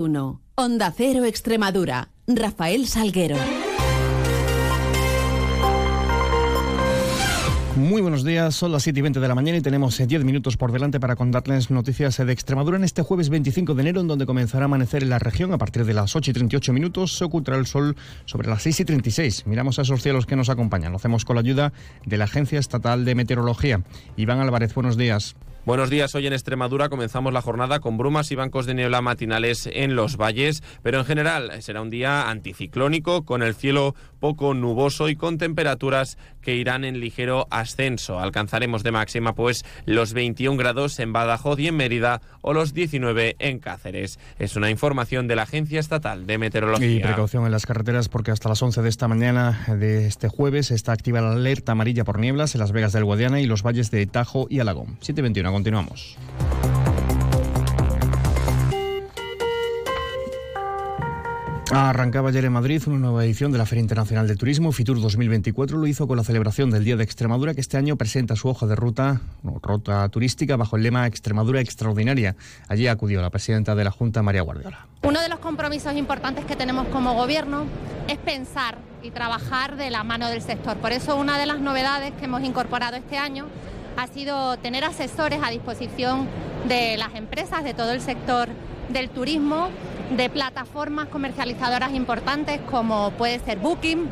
1. Onda Cero Extremadura. Rafael Salguero. Muy buenos días, son las 7 y 20 de la mañana y tenemos 10 eh, minutos por delante para contarles noticias de Extremadura en este jueves 25 de enero, en donde comenzará a amanecer en la región a partir de las 8 y 38 minutos. Se ocultará el sol sobre las 6 y 36. Miramos a esos cielos que nos acompañan. Lo hacemos con la ayuda de la Agencia Estatal de Meteorología. Iván Álvarez, buenos días. Buenos días, hoy en Extremadura comenzamos la jornada con brumas y bancos de niebla matinales en los valles, pero en general será un día anticiclónico con el cielo poco nuboso y con temperaturas que irán en ligero ascenso. Alcanzaremos de máxima pues los 21 grados en Badajoz y en Mérida o los 19 en Cáceres. Es una información de la Agencia Estatal de Meteorología. Y precaución en las carreteras porque hasta las 11 de esta mañana de este jueves está activa la alerta amarilla por nieblas en las Vegas del Guadiana y los valles de Tajo y Alagón. 721 continuamos. Arrancaba ayer en Madrid una nueva edición de la Feria Internacional de Turismo, FITUR 2024. Lo hizo con la celebración del Día de Extremadura, que este año presenta su hoja de ruta, ruta turística, bajo el lema Extremadura Extraordinaria. Allí acudió la presidenta de la Junta, María Guardiola. Uno de los compromisos importantes que tenemos como gobierno es pensar y trabajar de la mano del sector. Por eso una de las novedades que hemos incorporado este año ha sido tener asesores a disposición de las empresas, de todo el sector del turismo, de plataformas comercializadoras importantes como puede ser Booking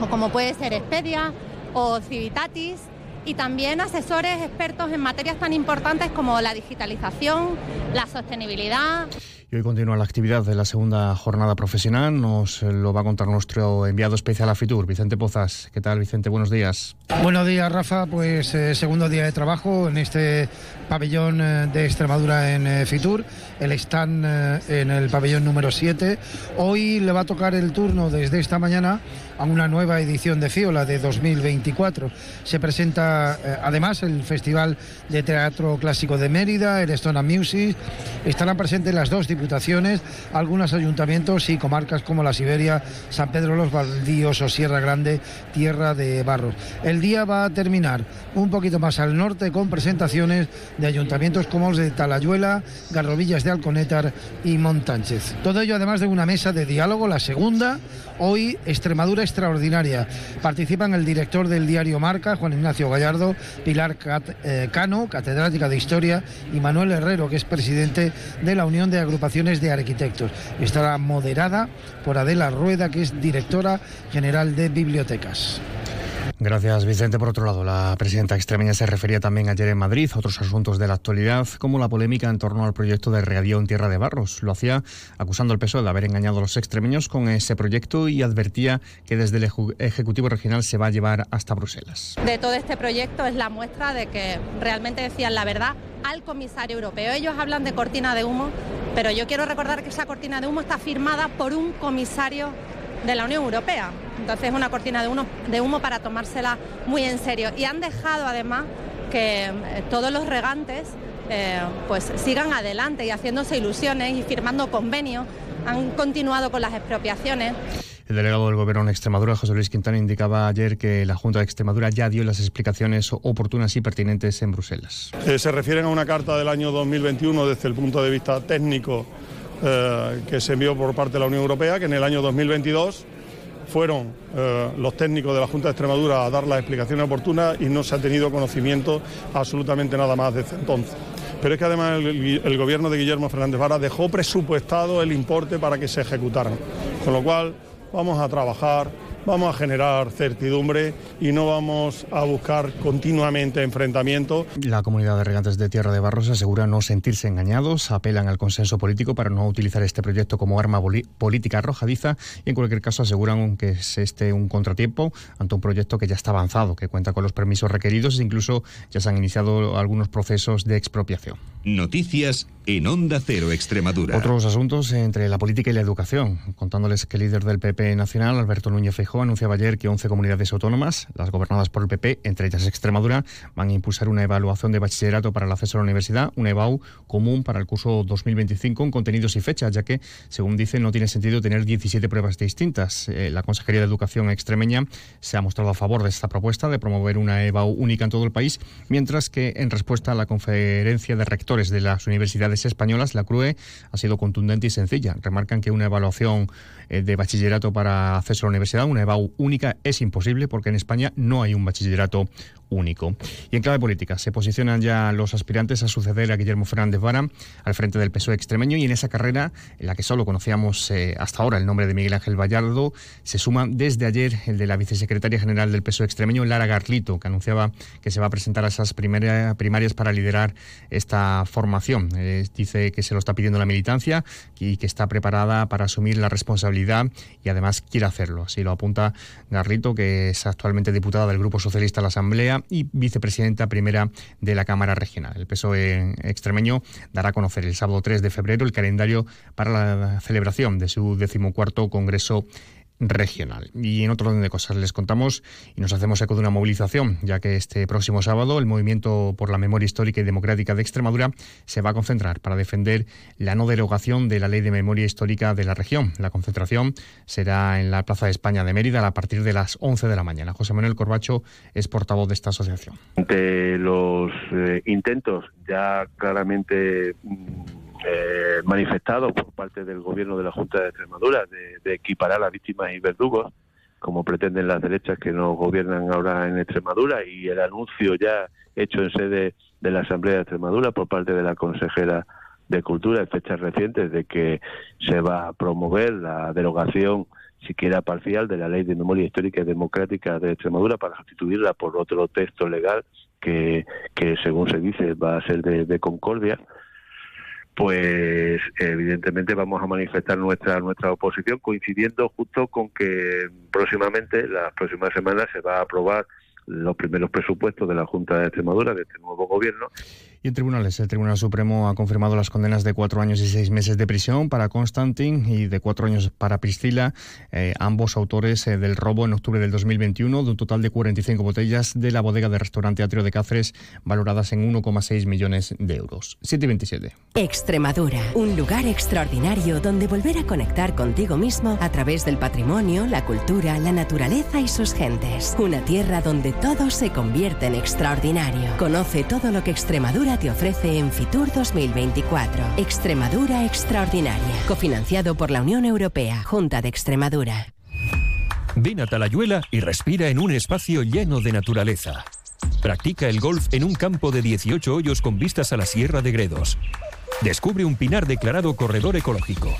o como puede ser Expedia o Civitatis y también asesores expertos en materias tan importantes como la digitalización, la sostenibilidad. Y hoy continúa la actividad de la segunda jornada profesional. Nos lo va a contar nuestro enviado especial a Fitur, Vicente Pozas. ¿Qué tal, Vicente? Buenos días. Buenos días, Rafa. Pues eh, segundo día de trabajo en este pabellón eh, de Extremadura en eh, Fitur. El stand en el pabellón número 7. Hoy le va a tocar el turno desde esta mañana a una nueva edición de FIOLA de 2024. Se presenta además el Festival de Teatro Clásico de Mérida, el Estona Music. Estarán presentes las dos diputaciones, algunos ayuntamientos y comarcas como la Siberia, San Pedro los Baldíos o Sierra Grande, Tierra de Barros. El día va a terminar un poquito más al norte con presentaciones de ayuntamientos como los de Talayuela, Garrovillas de Alconétar y Montánchez. Todo ello además de una mesa de diálogo, la segunda, hoy Extremadura Extraordinaria. Participan el director del diario Marca, Juan Ignacio Gallardo, Pilar eh, Cano, catedrática de Historia, y Manuel Herrero, que es presidente de la Unión de Agrupaciones de Arquitectos. Estará moderada por Adela Rueda, que es directora general de bibliotecas. Gracias, Vicente. Por otro lado, la presidenta extremeña se refería también ayer en Madrid a otros asuntos de la actualidad, como la polémica en torno al proyecto de regadío en Tierra de Barros. Lo hacía acusando al PSOE de haber engañado a los extremeños con ese proyecto y advertía que desde el Ejecutivo Regional se va a llevar hasta Bruselas. De todo este proyecto es la muestra de que realmente decían la verdad al comisario europeo. Ellos hablan de cortina de humo, pero yo quiero recordar que esa cortina de humo está firmada por un comisario de la Unión Europea. Entonces es una cortina de, humo, de humo para tomársela muy en serio. Y han dejado además que eh, todos los regantes eh, pues sigan adelante y haciéndose ilusiones y firmando convenios. Han continuado con las expropiaciones. El delegado del Gobierno en Extremadura, José Luis Quintana, indicaba ayer que la Junta de Extremadura ya dio las explicaciones oportunas y pertinentes en Bruselas. Eh, se refieren a una carta del año 2021 desde el punto de vista técnico eh, que se envió por parte de la Unión Europea, que en el año 2022 fueron eh, los técnicos de la Junta de Extremadura a dar las explicaciones oportunas y no se ha tenido conocimiento absolutamente nada más desde entonces. Pero es que además el, gobierno de Guillermo Fernández Vara dejó presupuestado el importe para que se ejecutaran, con lo cual vamos a trabajar vamos a generar certidumbre y no vamos a buscar continuamente enfrentamientos. La comunidad de regantes de Tierra de Barros asegura no sentirse engañados, apelan al consenso político para no utilizar este proyecto como arma política arrojadiza y en cualquier caso aseguran que es este un contratiempo ante un proyecto que ya está avanzado, que cuenta con los permisos requeridos e incluso ya se han iniciado algunos procesos de expropiación. Noticias en Onda Cero Extremadura. Otros asuntos entre la política y la educación, contándoles que el líder del PP nacional, Alberto Núñez Feijóo, anunciaba ayer que 11 comunidades autónomas, las gobernadas por el PP, entre ellas Extremadura, van a impulsar una evaluación de bachillerato para el acceso a la universidad, una EBAU común para el curso 2025 con contenidos y fechas, ya que, según dicen, no tiene sentido tener 17 pruebas distintas. Eh, la Consejería de Educación extremeña se ha mostrado a favor de esta propuesta de promover una EBAU única en todo el país, mientras que, en respuesta a la conferencia de rectores de las universidades españolas, la CRUE, ha sido contundente y sencilla. Remarcan que una evaluación eh, de bachillerato para acceso a la universidad, una EBAU única, es imposible porque en España no hay un bachillerato único. Y en clave política, se posicionan ya los aspirantes a suceder a Guillermo Fernández Vara al frente del PSOE extremeño y en esa carrera, en la que solo conocíamos eh, hasta ahora el nombre de Miguel Ángel Vallardo, se suma desde ayer el de la vicesecretaria general del PSOE extremeño, Lara Garlito, que anunciaba que se va a presentar a esas primarias para liderar esta formación. Eh, dice que se lo está pidiendo la militancia y que está preparada para asumir la responsabilidad y además quiere hacerlo. Así lo apunta Garlito, que es actualmente diputada del Grupo Socialista de la Asamblea y vicepresidenta primera de la Cámara Regional. El PSOE extremeño dará a conocer el sábado 3 de febrero el calendario para la celebración de su decimocuarto Congreso regional. Y en otro orden de cosas les contamos y nos hacemos eco de una movilización, ya que este próximo sábado el Movimiento por la Memoria Histórica y Democrática de Extremadura se va a concentrar para defender la no derogación de la Ley de Memoria Histórica de la región. La concentración será en la Plaza de España de Mérida a partir de las 11 de la mañana. José Manuel Corbacho es portavoz de esta asociación. Ante los eh, intentos ya claramente mm, eh, manifestado por parte del gobierno de la Junta de Extremadura de, equiparar a víctimas y verdugos, como pretenden las derechas que nos gobiernan ahora en Extremadura, y el anuncio ya hecho en sede de la Asamblea de Extremadura por parte de la consejera de Cultura en fechas recientes de que se va a promover la derogación siquiera parcial de la Ley de Memoria Histórica y Democrática de Extremadura para sustituirla por otro texto legal que, que según se dice, va a ser de concordia pues evidentemente vamos a manifestar nuestra nuestra oposición coincidiendo justo con que próximamente, las próximas semanas, se va a aprobar los primeros presupuestos de la Junta de Extremadura, de este nuevo gobierno, y en tribunales, el Tribunal Supremo ha confirmado las condenas de cuatro años y seis meses de prisión para Constantin y de cuatro años para Priscila, eh, ambos autores eh, del robo en octubre del 2021 de un total de 45 botellas de la bodega de restaurante Atrio de Cáceres, valoradas en 1,6 millones de euros. 727. Extremadura, un lugar extraordinario donde volver a conectar contigo mismo a través del patrimonio, la cultura, la naturaleza y sus gentes. Una tierra donde todo se convierte en extraordinario. Conoce todo lo que Extremadura te ofrece en Fitur 2024. Extremadura Extraordinaria. Cofinanciado por la Unión Europea, Junta de Extremadura. Ven a Talayuela y respira en un espacio lleno de naturaleza. Practica el golf en un campo de 18 hoyos con vistas a la Sierra de Gredos. Descubre un pinar declarado corredor ecológico.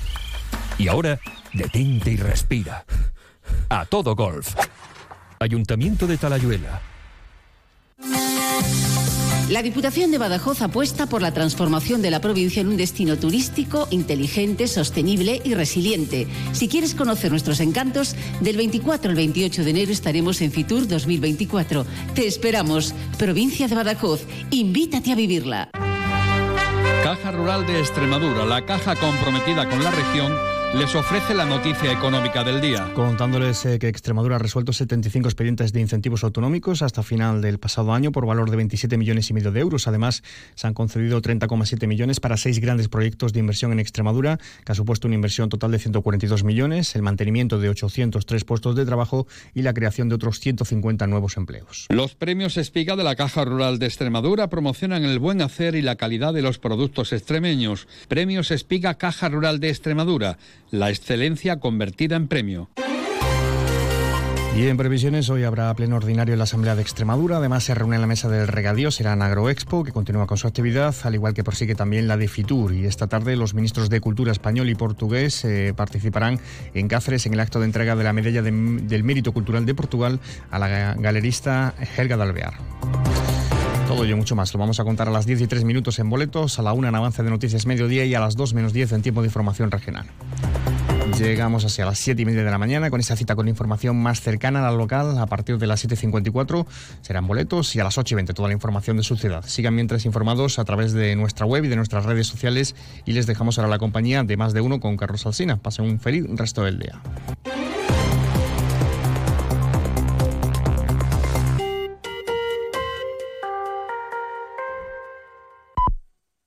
Y ahora, detente y respira. A todo golf. Ayuntamiento de Talayuela. La Diputación de Badajoz apuesta por la transformación de la provincia en un destino turístico inteligente, sostenible y resiliente. Si quieres conocer nuestros encantos, del 24 al 28 de enero estaremos en Fitur 2024. Te esperamos. Provincia de Badajoz, invítate a vivirla. Caja Rural de Extremadura, la caja comprometida con la región les ofrece la noticia económica del día. Contándoles eh, que Extremadura ha resuelto 75 expedientes de incentivos autonómicos hasta final del pasado año por valor de 27 millones y medio de euros. Además, se han concedido 30,7 millones para seis grandes proyectos de inversión en Extremadura, que ha supuesto una inversión total de 142 millones, el mantenimiento de 803 puestos de trabajo y la creación de otros 150 nuevos empleos. Los premios Espiga de la Caja Rural de Extremadura promocionan el buen hacer y la calidad de los productos extremeños. Premios Espiga Caja Rural de Extremadura la excelencia convertida en premio. Y en previsiones, hoy habrá pleno ordinario en la Asamblea de Extremadura. Además, se reúne en la mesa del regadío, será en Agroexpo, que continúa con su actividad, al igual que prosigue también la de Fitur. Y esta tarde, los ministros de Cultura español y portugués eh, participarán en Cáceres en el acto de entrega de la medalla del Mérito Cultural de Portugal a la galerista Helga Dalvear. Todo ello mucho más lo vamos a contar a las 10 y 3 minutos en boletos, a la 1 en avance de noticias mediodía y a las 2 menos 10 en tiempo de información regional. Llegamos hacia las 7 y media de la mañana con esa cita con información más cercana a la local. A partir de las 7.54 serán boletos y a las 8 y 20 toda la información de su ciudad. Sigan mientras informados a través de nuestra web y de nuestras redes sociales y les dejamos ahora la compañía de más de uno con Carlos Alsina. Pasen un feliz resto del día.